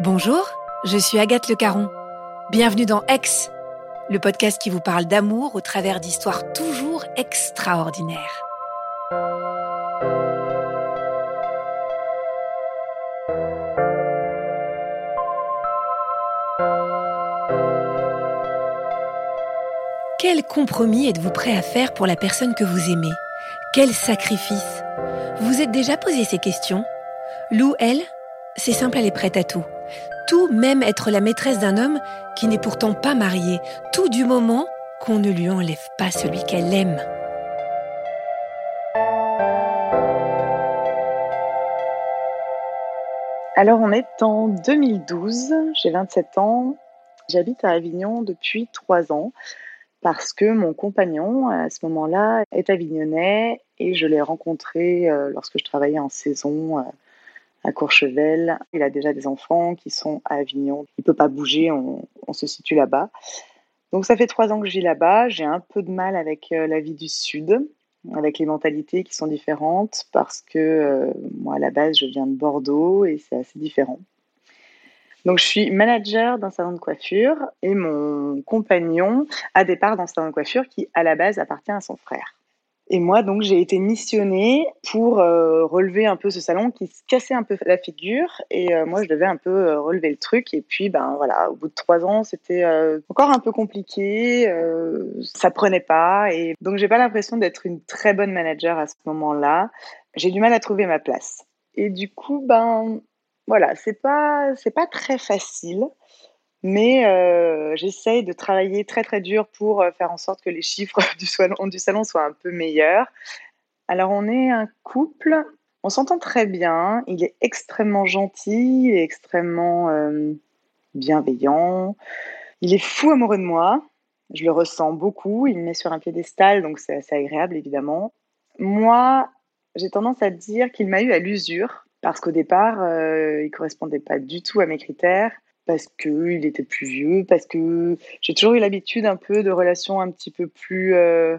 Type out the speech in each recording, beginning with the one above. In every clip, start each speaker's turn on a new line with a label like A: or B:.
A: Bonjour, je suis Agathe Le Caron. Bienvenue dans Ex, le podcast qui vous parle d'amour au travers d'histoires toujours extraordinaires. Quel compromis êtes-vous prêt à faire pour la personne que vous aimez? Quel sacrifice? Vous êtes déjà posé ces questions? Lou, elle, c'est simple, elle est prête à tout. Tout, même être la maîtresse d'un homme qui n'est pourtant pas marié. Tout du moment qu'on ne lui enlève pas celui qu'elle aime.
B: Alors on est en 2012, j'ai 27 ans, j'habite à Avignon depuis 3 ans parce que mon compagnon à ce moment-là est avignonnais et je l'ai rencontré euh, lorsque je travaillais en saison euh, à Courchevel. Il a déjà des enfants qui sont à Avignon. Il peut pas bouger, on, se situe là-bas. Donc ça fait trois ans que je vis là-bas. J'ai un peu de mal avec euh, la vie du Sud, avec les mentalités qui sont différentes, parce que euh, moi à la base je viens de Bordeaux et c'est assez différent. Donc je suis manager d'un salon de coiffure et mon compagnon a des parts dans salon de coiffure qui à la base appartient à son frère. Et moi, donc, j'ai été missionnée pour euh, relever un peu ce salon qui se cassait un peu la figure. Et euh, moi, je devais un peu euh, relever le truc. Et puis, ben voilà, au bout de trois ans, c'était encore un peu compliqué. ça prenait pas. Et donc, j'ai pas l'impression d'être une très bonne manager à ce moment-là. J'ai du mal à trouver ma place. Et du coup, ben voilà, c'est pas c'est pas très facile. Mais euh, j'essaye de travailler très très dur pour euh, faire en sorte que les chiffres du salon, soient un peu meilleurs. Alors on est un couple, on s'entend très bien, il est extrêmement gentil, extrêmement euh, bienveillant, il est fou amoureux de moi, je le ressens beaucoup, il me met sur un piédestal, donc c'est assez agréable évidemment. Moi, j'ai tendance à dire qu'il m'a eu à l'usure, parce qu'au départ, il correspondait pas du tout à mes critères parce qu'il était plus vieux, parce que j'ai toujours eu l'habitude un peu de relations un petit peu plus euh,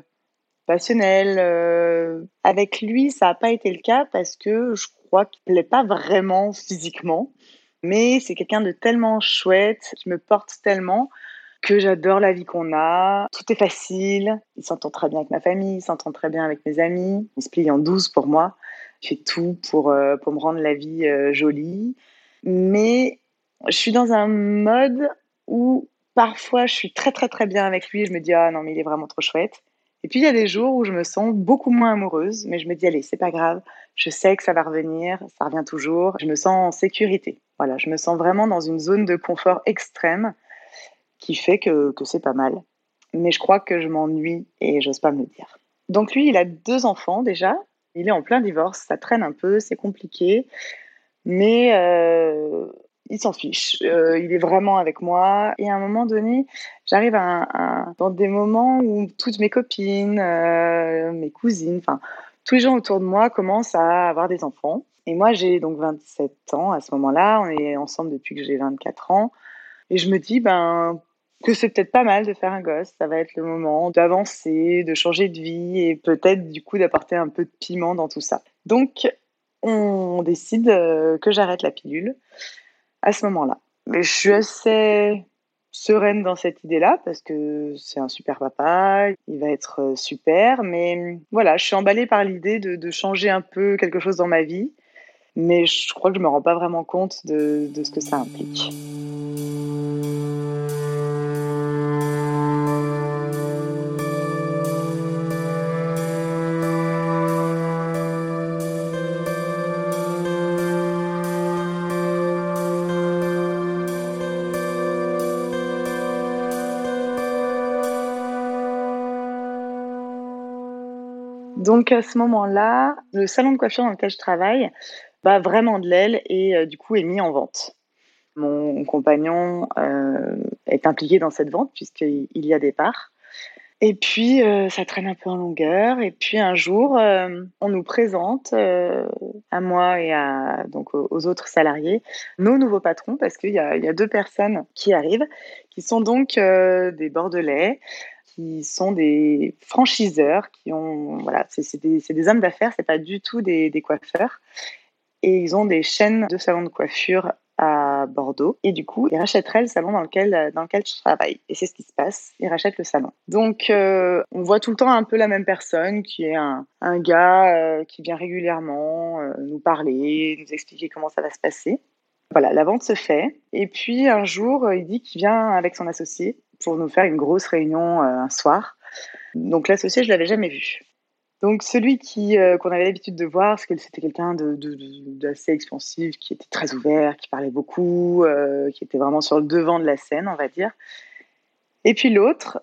B: passionnelles. euh. Avec lui, ça n'a pas été le cas parce que je crois qu'il ne plaît pas vraiment physiquement. Mais c'est quelqu'un de tellement chouette, qui me porte tellement que j'adore la vie qu'on a. Tout est facile. Il s'entend très bien avec ma famille, il s'entend très bien avec mes amis. Il se plie en douze pour moi. Il fait tout pour, euh, pour me rendre la vie jolie. Mais je suis dans un mode où parfois je suis très très très bien avec lui je me dis ah non mais il est vraiment trop chouette. Et puis il y a des jours où je me sens beaucoup moins amoureuse, mais je me dis allez c'est pas grave, je sais que ça va revenir, ça revient toujours, je me sens en sécurité. Voilà, je me sens vraiment dans une zone de confort extrême qui fait que, que c'est pas mal. Mais je crois que je m'ennuie et j'ose pas me le dire. Donc lui il a deux enfants déjà, il est en plein divorce, ça traîne un peu, c'est compliqué, mais euh, il s'en fiche. Euh, il est vraiment avec moi. Et à un moment donné, j'arrive dans des moments où toutes mes copines, euh, mes cousines, enfin, tous les gens autour de moi commencent à avoir des enfants. Et moi, j'ai donc 27 ans à ce moment-là. On est ensemble depuis que j'ai 24 ans. Et je me dis, ben, que c'est peut-être pas mal de faire un gosse. Ça va être le moment d'avancer, de changer de vie et peut-être du coup d'apporter un peu de piment dans tout ça. Donc, on décide euh, que j'arrête la pilule à ce moment-là. Mais je suis assez sereine dans cette idée-là parce que c'est un super papa, il va être euh, super, mais voilà, je suis emballée par l'idée de, changer un peu quelque chose dans ma vie, mais je crois que je me rends pas vraiment compte de ce que ça implique. Donc à ce moment-là, le salon de coiffure dans lequel je travaille bat vraiment de l'aile et du coup est mis en vente. Mon compagnon est impliqué dans cette vente puisqu'il y a des parts. Et puis, ça traîne un peu en longueur. Et puis, un jour, on nous présente, à moi et à, donc, aux autres salariés, nos nouveaux patrons, parce qu'il y a, deux personnes qui arrivent, qui sont donc des Bordelais, qui sont des franchiseurs, qui ont, voilà, c'est des, hommes d'affaires, c'est pas du tout des, coiffeurs. Et ils ont des chaînes de salons de coiffure à Bordeaux. Et du coup, ils rachèteraient le salon dans lequel, dans lequel je travaille. Et c'est ce qui se passe. Ils rachètent le salon. Donc, euh, on voit tout le temps un peu la même personne qui est un, un gars euh, qui vient régulièrement euh, nous parler, nous expliquer comment ça va se passer. Voilà, la vente se fait. Et puis, un jour, il dit qu'il vient avec son associé pour nous faire une grosse réunion un soir. Donc, l'associé, je l'avais jamais vu. Donc celui qui euh, qu'on avait l'habitude de voir, c'était quelqu'un de, d'assez expansif, qui était très ouvert, qui parlait beaucoup, euh, qui était vraiment sur le devant de la scène, on va dire. Et puis l'autre,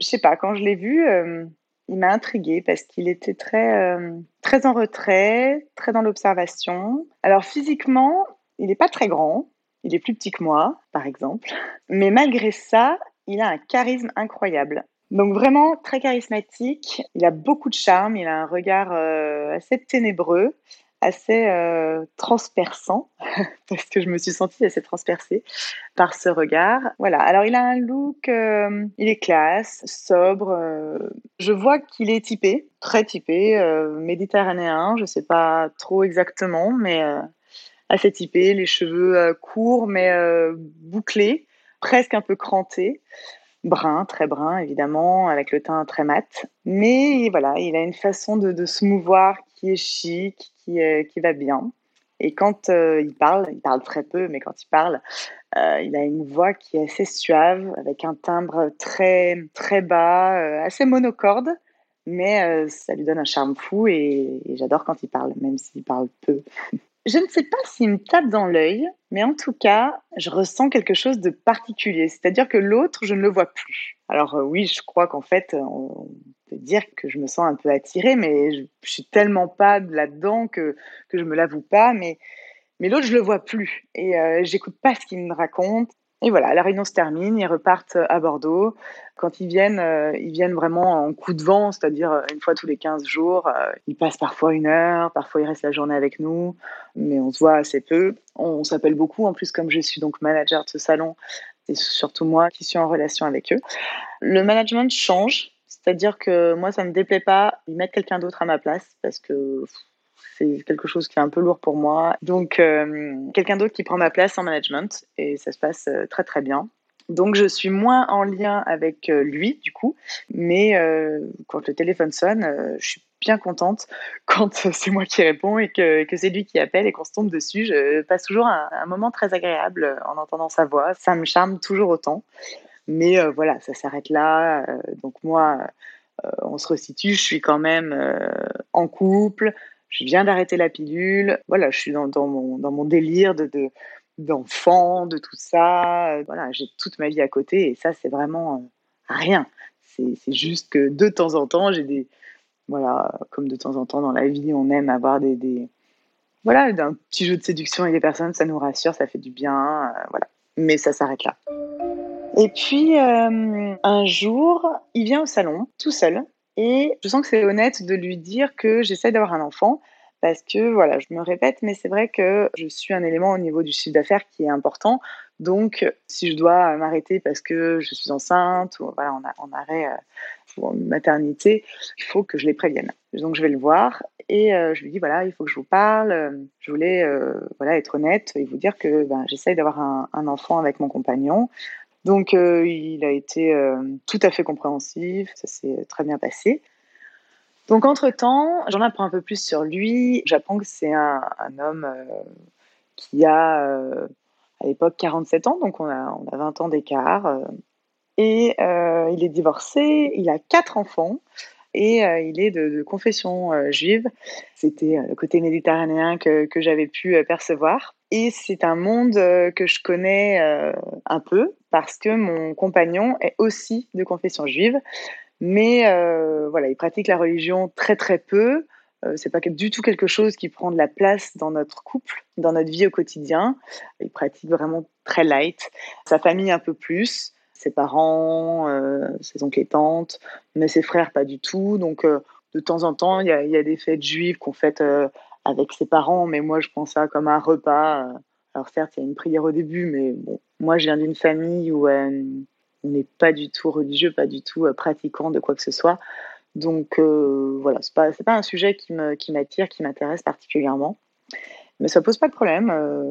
B: je sais pas, quand je l'ai vu, euh, il m'a intriguée parce qu'il était très très en retrait, très dans l'observation. Alors physiquement, il n'est pas très grand, il est plus petit que moi, par exemple, mais malgré ça, il a un charisme incroyable. Donc vraiment très charismatique, il a beaucoup de charme, il a un regard euh, assez ténébreux, assez euh, transperçant, parce que je me suis sentie assez transpercée par ce regard. Voilà, alors il a un look, euh, il est classe, sobre, je vois qu'il est typé, très typé, méditerranéen, je ne sais pas trop exactement, mais assez typé, les cheveux courts mais bouclés, presque un peu crantés brun, très brun évidemment, avec le teint très mat. Mais voilà, il a une façon de, se mouvoir qui est chic, qui, qui va bien. Et quand euh, il parle, il parle très peu, mais quand il parle, euh, il a une voix qui est assez suave, avec un timbre très très bas, euh, assez monocorde, mais ça lui donne un charme fou et j'adore quand il parle, même s'il parle peu. Je ne sais pas s'il me tape dans l'œil, mais en tout cas, je ressens quelque chose de particulier. C'est-à-dire que l'autre, je ne le vois plus. Alors euh, oui, je crois qu'en fait, on peut dire que je me sens un peu attirée, mais je, je suis tellement pas là-dedans que, que je me l'avoue pas. Mais, mais l'autre, je le vois plus. Et euh, j'écoute pas ce qu'il me raconte. Et voilà, la réunion se termine, ils repartent à Bordeaux. Quand ils viennent, euh, ils viennent vraiment en coup de vent, c'est-à-dire euh, une fois tous les 15 jours. Euh, ils passent parfois une heure, parfois ils restent la journée avec nous, mais on se voit assez peu. On, s'appelle beaucoup, en plus comme je suis donc manager de ce salon, c'est surtout moi qui suis en relation avec eux. Le management change, c'est-à-dire que moi ça me déplaît pas, ils mettent quelqu'un d'autre à ma place parce que c'est quelque chose qui est un peu lourd pour moi. Donc, euh, quelqu'un d'autre qui prend ma place en management et ça se passe euh, très très bien. Donc, je suis moins en lien avec euh, lui, du coup, mais quand le téléphone sonne, je suis bien contente quand c'est moi qui réponds et que, que c'est lui qui appelle et qu'on se tombe dessus. Je passe toujours un, un, moment très agréable en entendant sa voix. Ça me charme toujours autant. Mais voilà, ça s'arrête là. donc, moi, on se resitue. Je suis quand même en couple je viens d'arrêter la pilule. Voilà, je suis dans, mon, délire de, d'enfant, de, tout ça. Voilà, j'ai toute ma vie à côté et ça, c'est vraiment euh, rien. C'est, juste que de temps en temps, j'ai des. Voilà, comme de temps en temps dans la vie, on aime avoir des. voilà, d'un petit jeu de séduction avec des personnes, ça nous rassure, ça fait du bien. Euh, voilà. Mais ça s'arrête là. Et puis, euh, un jour, il vient au salon, tout seul, et je sens que c'est honnête de lui dire que j'essaie d'avoir un enfant parce que, voilà, je me répète, mais c'est vrai que je suis un élément au niveau du chiffre d'affaires qui est important. Donc, si je dois m'arrêter parce que je suis enceinte ou voilà, en, arrêt euh, pour maternité, il faut que je les prévienne. Donc, je vais le voir et euh, je lui dis voilà, il faut que je vous parle. Je voulais euh, voilà être honnête et vous dire que ben, j'essaye d'avoir un, enfant avec mon compagnon. Donc, euh, il a été euh, tout à fait compréhensif, ça s'est très bien passé. Donc, entre-temps, j'en apprends un peu plus sur lui. J'apprends que c'est un, homme euh, qui a, à l'époque, 47 ans, donc on a, on a 20 ans d'écart. et il est divorcé, il a quatre enfants et il est de, confession juive. C'était le côté méditerranéen que, que j'avais pu percevoir. Et c'est un monde que je connais un peu parce que mon compagnon est aussi de confession juive, mais euh, voilà, il pratique la religion très très peu. Euh, c'est pas du tout quelque chose qui prend de la place dans notre couple, dans notre vie au quotidien. Il pratique vraiment très light. Sa famille un peu plus, ses parents, euh, ses oncles et tantes, mais ses frères pas du tout. Donc euh, de temps en temps, il y, y a, des fêtes juives qu'on fête avec ses parents, mais moi je prends ça comme un repas. Alors certes, il y a une prière au début, mais bon, moi je viens d'une famille où on n'est pas du tout religieux, pas du tout pratiquant de quoi que ce soit. Donc euh, voilà, c'est pas pas un sujet qui m'attire, qui m'intéresse particulièrement, mais ça pose pas de problème. Euh,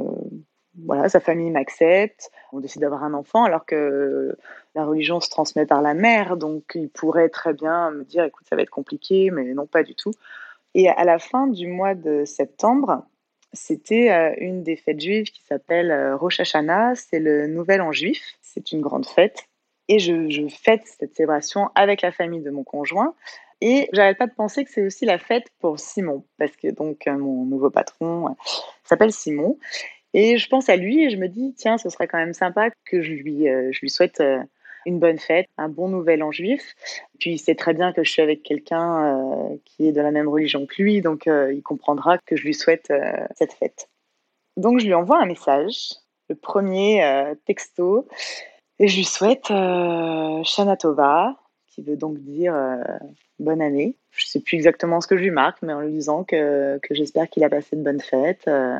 B: voilà, sa famille m'accepte, on décide d'avoir un enfant alors que la religion se transmet par la mère, donc il pourrait très bien me dire écoute ça va être compliqué, mais non pas du tout. Et à la fin du mois de septembre, c'était euh, une des fêtes juives qui s'appelle Rosh Hashanah, c'est le Nouvel An juif, c'est une grande fête et je, fête cette célébration avec la famille de mon conjoint. Et j'arrête pas de penser que c'est aussi la fête pour Simon, parce que donc euh, mon nouveau patron euh, s'appelle Simon. Et je pense à lui et je me dis, tiens, ce serait quand même sympa que je lui, euh, je lui souhaite une bonne fête, un bon nouvel an juif. Puis il sait très bien que je suis avec quelqu'un qui est de la même religion que lui, donc il comprendra que je lui souhaite cette fête. Donc je lui envoie un message, le premier texto, et je lui souhaite euh, Shana Tova, qui veut donc dire euh, bonne année. Je ne sais plus exactement ce que je lui marque, mais en lui disant que, que j'espère qu'il a passé de bonnes fêtes euh,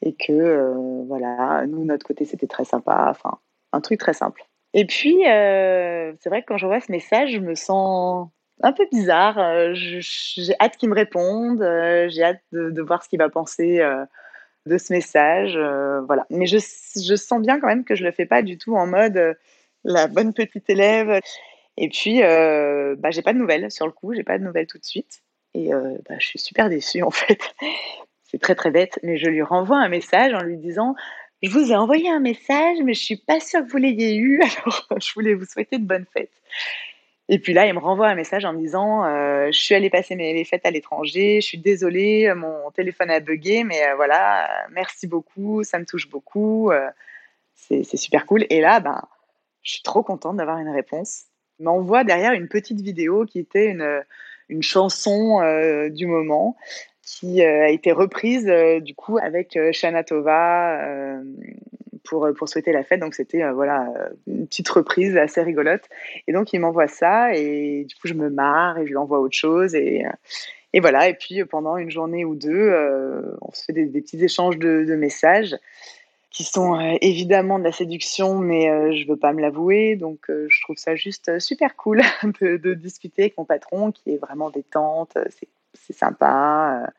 B: et que, euh, voilà, nous, notre côté, c'était très sympa. Enfin, un truc très simple. Et puis, c'est vrai que quand j'envoie ce message, je me sens un peu bizarre. j'ai hâte qu'il me réponde. j'ai hâte de, voir ce qu'il va penser de ce message. Euh, voilà. Mais je, je, sens bien quand même que je le fais pas du tout en mode euh, la bonne petite élève. Et puis, euh, bah, j'ai pas de nouvelles sur le coup, j'ai pas de nouvelles tout de suite. Et euh, bah, je suis super déçue en fait. C'est très très bête, mais je lui renvoie un message en lui disant Je vous ai envoyé un message, mais je suis pas sûre que vous l'ayez eu, alors je voulais vous souhaiter de bonnes fêtes. Et puis là, il me renvoie un message en me disant euh, Je suis allée passer mes, fêtes à l'étranger, je suis désolée, mon téléphone a bugué, mais euh, voilà, merci beaucoup, ça me touche beaucoup, euh, c'est super cool. Et là, ben, je suis trop contente d'avoir une réponse. M'envoie derrière une petite vidéo qui était une, une chanson euh, du moment qui euh, a été reprise euh, du coup avec Shana Tova pour, pour souhaiter la fête. Donc c'était voilà une petite reprise assez rigolote. Et donc il m'envoie ça et du coup je me marre et je lui envoie autre chose et et voilà. Et puis pendant une journée ou deux, on se fait des, petits échanges de, messages qui sont évidemment de la séduction, mais je veux pas me l'avouer. Donc je trouve ça juste super cool de, de, discuter avec mon patron qui est vraiment détente. C'est c'est sympa. Euh,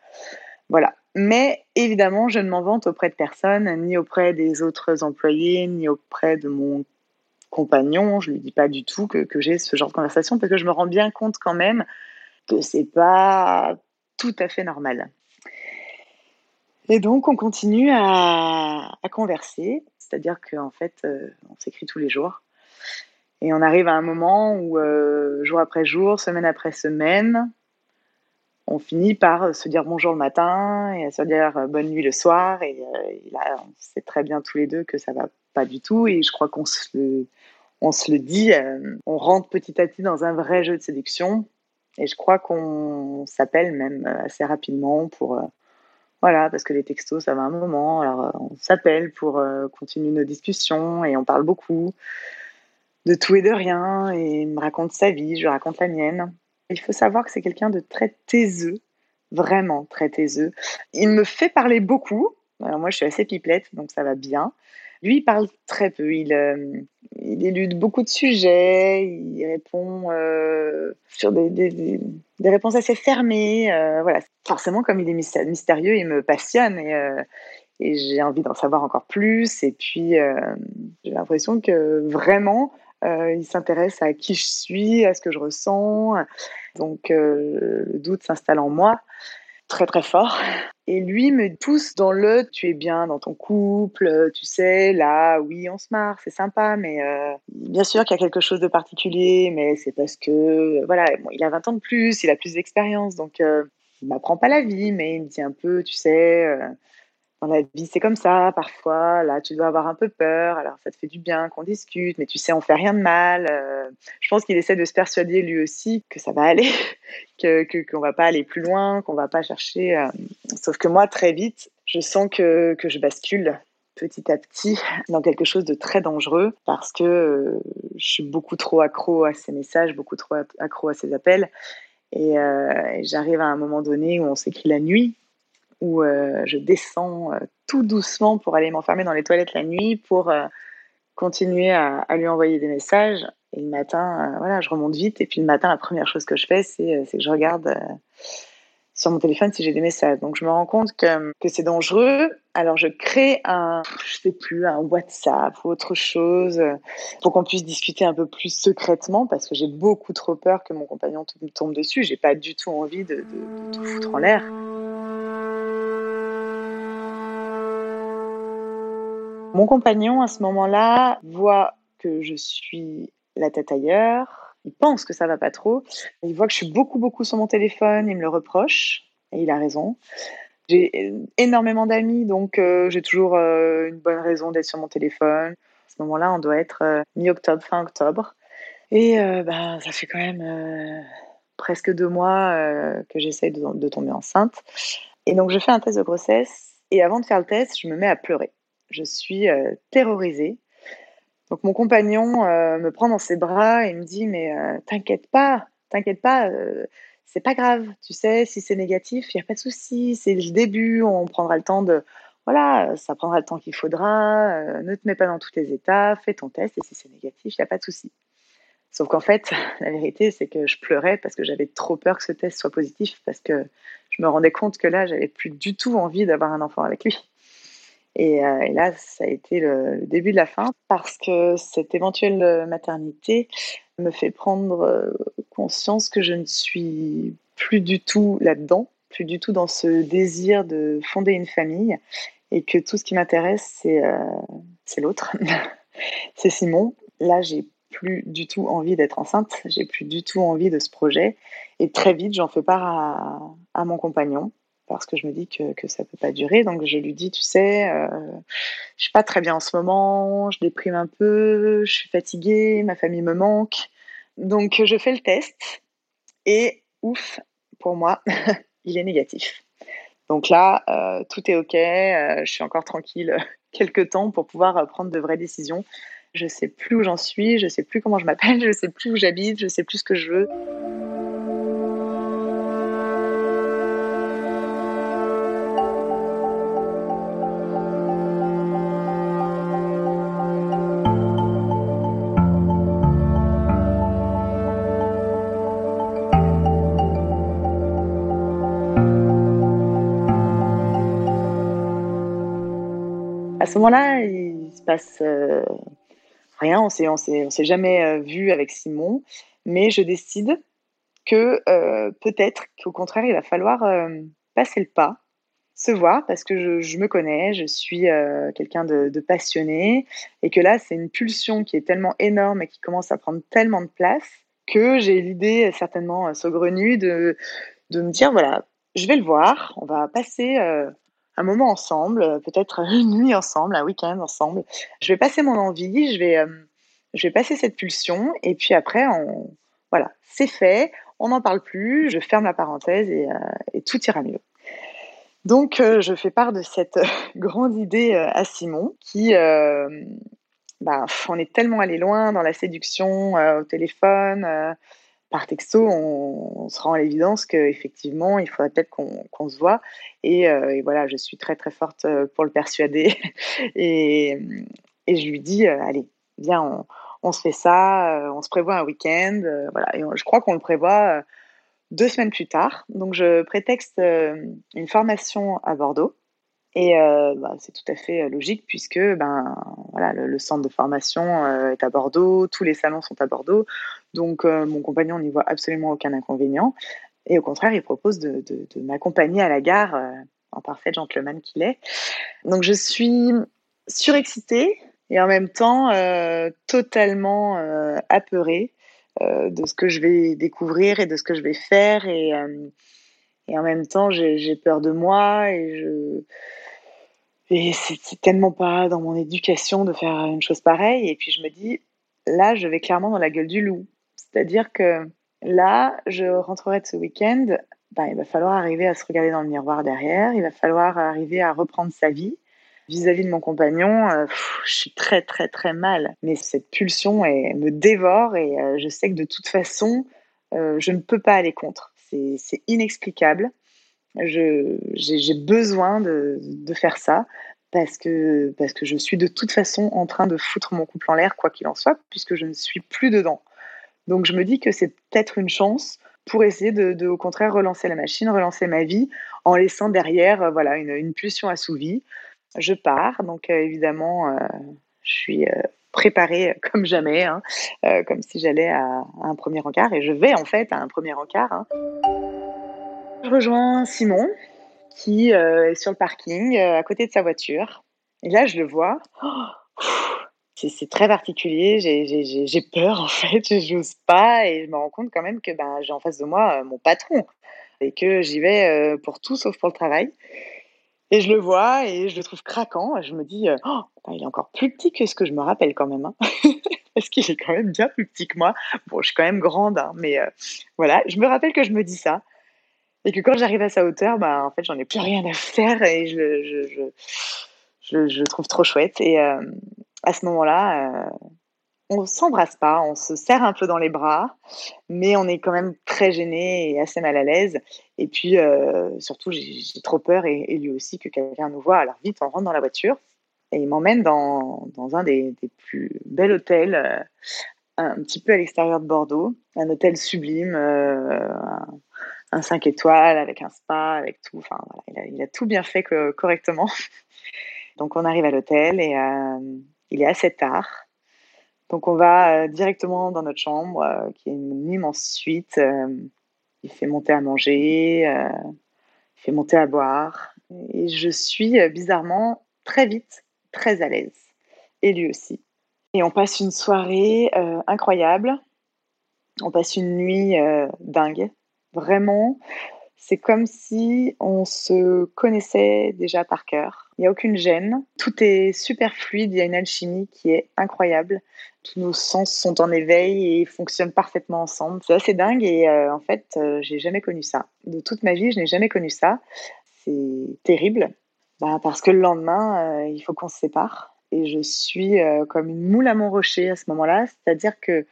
B: voilà. Mais évidemment, je ne m'en vante auprès de personne, ni auprès des autres employés, ni auprès de mon compagnon. Je lui dis pas du tout que, j'ai ce genre de conversation parce que je me rends bien compte quand même que c'est pas tout à fait normal. Et donc, on continue à, converser, c'est-à-dire qu'en fait, euh, on s'écrit tous les jours. Et on arrive à un moment où, euh, jour après jour, semaine après semaine, on finit par euh, se dire bonjour le matin et se dire euh, bonne nuit le soir. Et, euh, là, on sait très bien tous les deux que ça va pas du tout. Et je crois qu'on se le, on se le dit. on rentre petit à petit dans un vrai jeu de séduction. Et je crois qu'on s'appelle même assez rapidement pour. voilà, parce que les textos, ça va un moment. Alors, on s'appelle pour continuer nos discussions et on parle beaucoup de tout et de rien. Et il me raconte sa vie, je raconte la mienne. Il faut savoir que c'est quelqu'un de très taiseux, vraiment très taiseux. Il me fait parler beaucoup. Alors moi, je suis assez pipelette, donc ça va bien. Lui, il parle très peu. Il, euh, élude beaucoup de sujets. Il répond euh, sur des, des, réponses assez fermées. Euh, voilà. Forcément, comme il est mystérieux, il me passionne et, j'ai envie d'en savoir encore plus. Et puis, j'ai l'impression que vraiment, il s'intéresse à qui je suis, à ce que je ressens. Donc euh, le doute s'installe en moi très très fort. Et lui me pousse dans le tu es bien dans ton couple, tu sais, là, oui, on se marre, c'est sympa, mais euh, bien sûr qu'il y a quelque chose de particulier, mais c'est parce que, voilà, il a 20 ans de plus, il a plus d'expérience, donc il m'apprend pas la vie, mais il me dit un peu, tu sais, dans vie, c'est comme ça. Parfois, là, tu dois avoir un peu peur. Alors, ça te fait du bien qu'on discute, mais tu sais, on fait rien de mal. Euh, je pense qu'il essaie de se persuader lui aussi que ça va aller, que qu'on va pas aller plus loin, qu'on va pas chercher. Euh, sauf que moi, très vite, je sens que, que je bascule petit à petit dans quelque chose de très dangereux parce que euh, je suis beaucoup trop accro à ces messages, beaucoup trop accro à ces appels. Et, et j'arrive à un moment donné où on s'écrit la nuit, où euh, je descends euh, tout doucement pour aller m'enfermer dans les toilettes la nuit pour euh, continuer à, lui envoyer des messages. Et le matin, voilà, je remonte vite. Et puis le matin, la première chose que je fais, c'est que je regarde sur mon téléphone si j'ai des messages. Donc je me rends compte que, c'est dangereux. Alors je crée un, je sais plus, un WhatsApp ou autre chose pour qu'on puisse discuter un peu plus secrètement parce que j'ai beaucoup trop peur que mon compagnon tombe dessus. J'ai pas du tout envie de, de tout foutre en l'air. Mon compagnon, à ce moment-là, voit que je suis la tête ailleurs. Il pense que ça va pas trop. Il voit que je suis beaucoup, beaucoup sur mon téléphone. Il me le reproche. Et il a raison. J'ai énormément d'amis, donc euh, j'ai toujours euh, une bonne raison d'être sur mon téléphone. À ce moment-là, on doit être euh, mi-octobre, fin octobre. Et ben, ça fait quand même presque deux mois que j'essaie de tomber enceinte. Et donc, je fais un test de grossesse. Et avant de faire le test, je me mets à pleurer je suis euh, terrorisée. Donc mon compagnon euh, me prend dans ses bras et me dit mais euh, t'inquiète pas, t'inquiète pas, c'est pas grave, tu sais, si c'est négatif, il n'y a pas de souci, c'est le début, on prendra le temps de, voilà, ça prendra le temps qu'il faudra, ne te mets pas dans toutes les étapes, fais ton test et si c'est négatif, il n'y a pas de souci. Sauf qu'en fait, la vérité, c'est que je pleurais parce que j'avais trop peur que ce test soit positif, parce que je me rendais compte que là, j'avais plus du tout envie d'avoir un enfant avec lui. Euh, et, là, ça a été le, début de la fin parce que cette éventuelle maternité me fait prendre euh, conscience que je ne suis plus du tout là-dedans, plus du tout dans ce désir de fonder une famille et que tout ce qui m'intéresse, c'est euh, l'autre, c'est Simon. Là, j'ai plus du tout envie d'être enceinte, j'ai plus du tout envie de ce projet. Et très vite, j'en fais part à mon compagnon parce que je me dis que, que ça peut pas durer. Donc je lui dis, tu sais, euh, je suis pas très bien en ce moment, je déprime un peu, je suis fatiguée, ma famille me manque. Donc je fais le test et ouf, pour moi, il est négatif. Donc là, euh, tout est ok, euh, je suis encore tranquille quelques temps pour pouvoir euh, prendre de vraies décisions. Je sais plus où j'en suis, je sais plus comment je m'appelle, je sais plus où j'habite, je sais plus ce que je veux. À ce moment-là, il se passe euh, rien. On s'est, on s'est, jamais euh, vu avec Simon, mais je décide que euh, peut-être qu'au contraire, il va falloir passer le pas, se voir, parce que je, me connais, je suis quelqu'un de, de, passionné, et que là, c'est une pulsion qui est tellement énorme et qui commence à prendre tellement de place que j'ai l'idée certainement saugrenue de, de me dire, voilà, je vais le voir, on va passer un moment ensemble, euh, peut-être une nuit ensemble, un week-end ensemble. Je vais passer mon envie, je vais, euh, je vais passer cette pulsion, et puis après, on, voilà, c'est fait, on n'en parle plus, je ferme la parenthèse et, euh, tout ira mieux. Donc, je fais part de cette grande idée à Simon, qui, bah, on est tellement allé loin dans la séduction au téléphone par texto, on, se rend à l'évidence qu'effectivement, il faudrait peut-être qu'on se voit. Euh, et, voilà, je suis très très forte euh, pour le persuader. et, je lui dis, euh, allez, viens, on, se fait ça, on se prévoit un week-end. voilà, et je crois qu'on le prévoit deux semaines plus tard. Donc je prétexte une formation à Bordeaux. Et bah, c'est tout à fait logique puisque ben, voilà, le, centre de formation est à Bordeaux, tous les salons sont à Bordeaux. Donc, euh, mon compagnon n'y voit absolument aucun inconvénient. Et au contraire, il propose de, m'accompagner à la gare, euh, en parfait gentleman qu'il est. Donc, je suis surexcitée et en même temps euh, totalement apeurée de ce que je vais découvrir et de ce que je vais faire. Et, et en même temps, j'ai peur de moi et je Et c'est tellement pas dans mon éducation de faire une chose pareille. Et puis je me dis, là, je vais clairement dans la gueule du loup. C'est-à-dire que là, je rentrerai de ce week-end, ben, il va falloir arriver à se regarder dans le miroir derrière, il va falloir arriver à reprendre sa vie. Vis-à-vis de mon compagnon, euh, je suis très très très mal. Mais cette pulsion me dévore et euh, je sais que de toute façon, euh, je ne peux pas aller contre. C'est inexplicable. J'ai besoin de, de, faire ça parce que, parce que je suis de toute façon en train de foutre mon couple en l'air, quoi qu'il en soit, puisque je ne suis plus dedans. Donc je me dis que c'est peut-être une chance pour essayer de, au contraire, relancer la machine, relancer ma vie, en laissant derrière euh, voilà, une, une, pulsion assouvie. Je pars, donc euh, évidemment, euh, je suis préparée comme jamais, hein, comme si j'allais à, un premier encart, et je vais en fait à un premier encart. Hein. Je rejoins Simon, qui est sur le parking, à côté de sa voiture. Et là, je le vois. Oh, c'est très particulier. J'ai peur en fait, je n'ose pas et je me rends compte quand même que ben, j'ai en face de moi euh, mon patron et que j'y vais euh, pour tout sauf pour le travail. Et je le vois et je le trouve craquant. Je me dis, euh, oh, il est encore plus petit que ce que je me rappelle quand même. Hein. Parce qu'il est quand même bien plus petit que moi. Bon, je suis quand même grande, hein, mais voilà. Je me rappelle que je me dis ça. Et que quand j'arrive à sa hauteur, ben, en fait, j'en ai plus rien à faire et je, je, je, je, le trouve trop chouette. Et, à ce moment-là, euh, on s'embrasse pas, on se serre un peu dans les bras, mais on est quand même très gêné et assez mal à l'aise. Et puis, euh, surtout, j'ai trop peur, et, lui aussi, que quelqu'un nous voit. Alors vite, on rentre dans la voiture, et il m'emmène dans, un des, plus bels hôtels, euh, un petit peu à l'extérieur de Bordeaux, un hôtel sublime, un, 5 étoiles, avec un spa, avec tout. Enfin, il, a, tout bien fait correctement. Donc, on arrive à l'hôtel, et il est assez tard. Donc on va euh, directement dans notre chambre, euh, qui est une immense suite. Euh, il fait monter à manger, il fait monter à boire. Et je suis bizarrement très vite très à l'aise. Et lui aussi. Et on passe une soirée incroyable. On passe une nuit dingue. Vraiment, c'est comme si on se connaissait déjà par cœur. Il n'y a aucune gêne. Tout est super fluide. Il y a une alchimie qui est incroyable. Tous nos sens sont en éveil et fonctionnent parfaitement ensemble. C'est assez dingue et euh, en fait, euh, j'ai jamais connu ça. De toute ma vie, je n'ai jamais connu ça. C'est terrible bah, parce que le lendemain, euh, il faut qu'on se sépare et je suis comme une moule à mon rocher à ce moment-là. C'est-à-dire que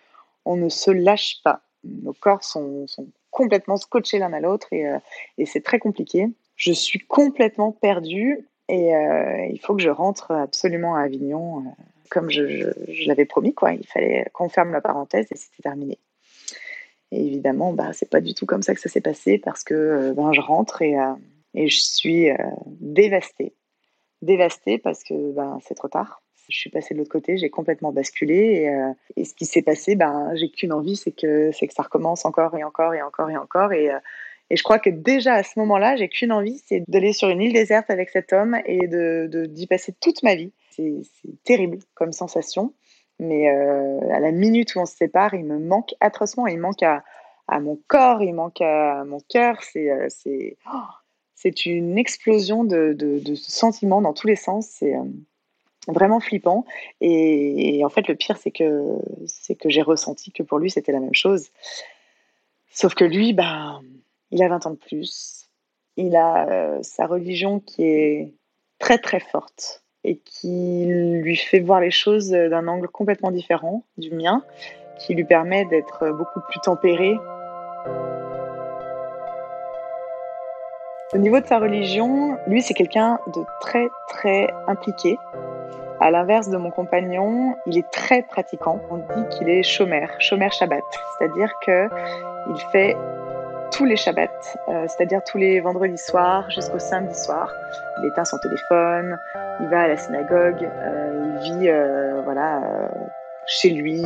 B: on ne se lâche pas. Nos corps sont, sont complètement scotchés l'un à l'autre euh, et c'est très compliqué. Je suis complètement perdue et euh, il faut que je rentre absolument à Avignon euh, comme je, l'avais promis. Quoi. Il fallait qu'on ferme la parenthèse et c'était terminé. Et évidemment, bah, c'est pas du tout comme ça que ça s'est passé parce que ben, je rentre et, et je suis dévastée. Dévastée parce que ben, c'est trop tard. Je suis passée de l'autre côté, j'ai complètement basculé. Et, euh, ce qui s'est passé, ben, j'ai qu'une envie, c'est que, que ça recommence encore et encore et encore et encore. Et, euh, et je crois que déjà à ce moment-là, j'ai qu'une envie, c'est d'aller sur une île déserte avec cet homme et de, d'y passer toute ma vie. C'est, terrible comme sensation. Mais euh, à la minute où on se sépare, il me manque atrocement. Il manque à, à mon corps, il manque à mon cœur. C'est, c'est, oh, c'est une explosion de, de, de, sentiments dans tous les sens. C'est, vraiment flippant. Et, en fait, le pire, c'est que, c'est que j'ai ressenti que pour lui, c'était la même chose. Sauf que lui, ben, il a 20 ans de plus. Il a euh, sa religion qui est très, très forte et qui lui fait voir les choses d'un angle complètement différent du mien, qui lui permet d'être beaucoup plus tempéré. Au niveau de sa religion, lui, c'est quelqu'un de très, très impliqué. À l'inverse de mon compagnon, il est très pratiquant. On dit qu'il est chômeur, chômeur Shabbat, c'est-à-dire que il fait tous les Shabbats, euh, c'est-à-dire tous les vendredis soirs jusqu'au samedi soir. Il éteint son téléphone, il va à la synagogue, euh, il vit euh, voilà chez lui,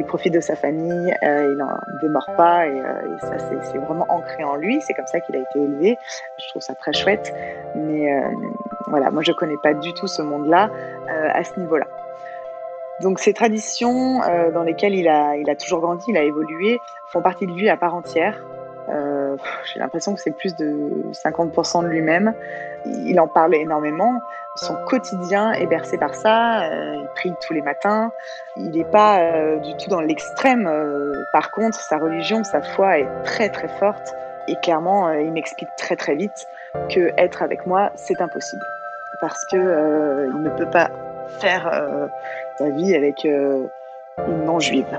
B: il profite de sa famille, il n'en démord pas et, ça c'est vraiment ancré en lui. C'est comme ça qu'il a été élevé. Je trouve ça très chouette, mais voilà, moi je connais pas du tout ce monde-là à ce niveau-là. Donc ces traditions dans lesquelles il a, il a toujours grandi, il a évolué, font partie de lui à part entière. Euh, j'ai l'impression que c'est plus de 50% de lui-même. Il en parle énormément. Son quotidien est bercé par ça. Euh, il prie tous les matins. Il n'est pas euh, du tout dans l'extrême. par contre, sa religion, sa foi est très très forte. Et clairement, il m'explique très très vite que être avec moi, c'est impossible. Parce que il ne peut pas faire sa vie avec une non-juive.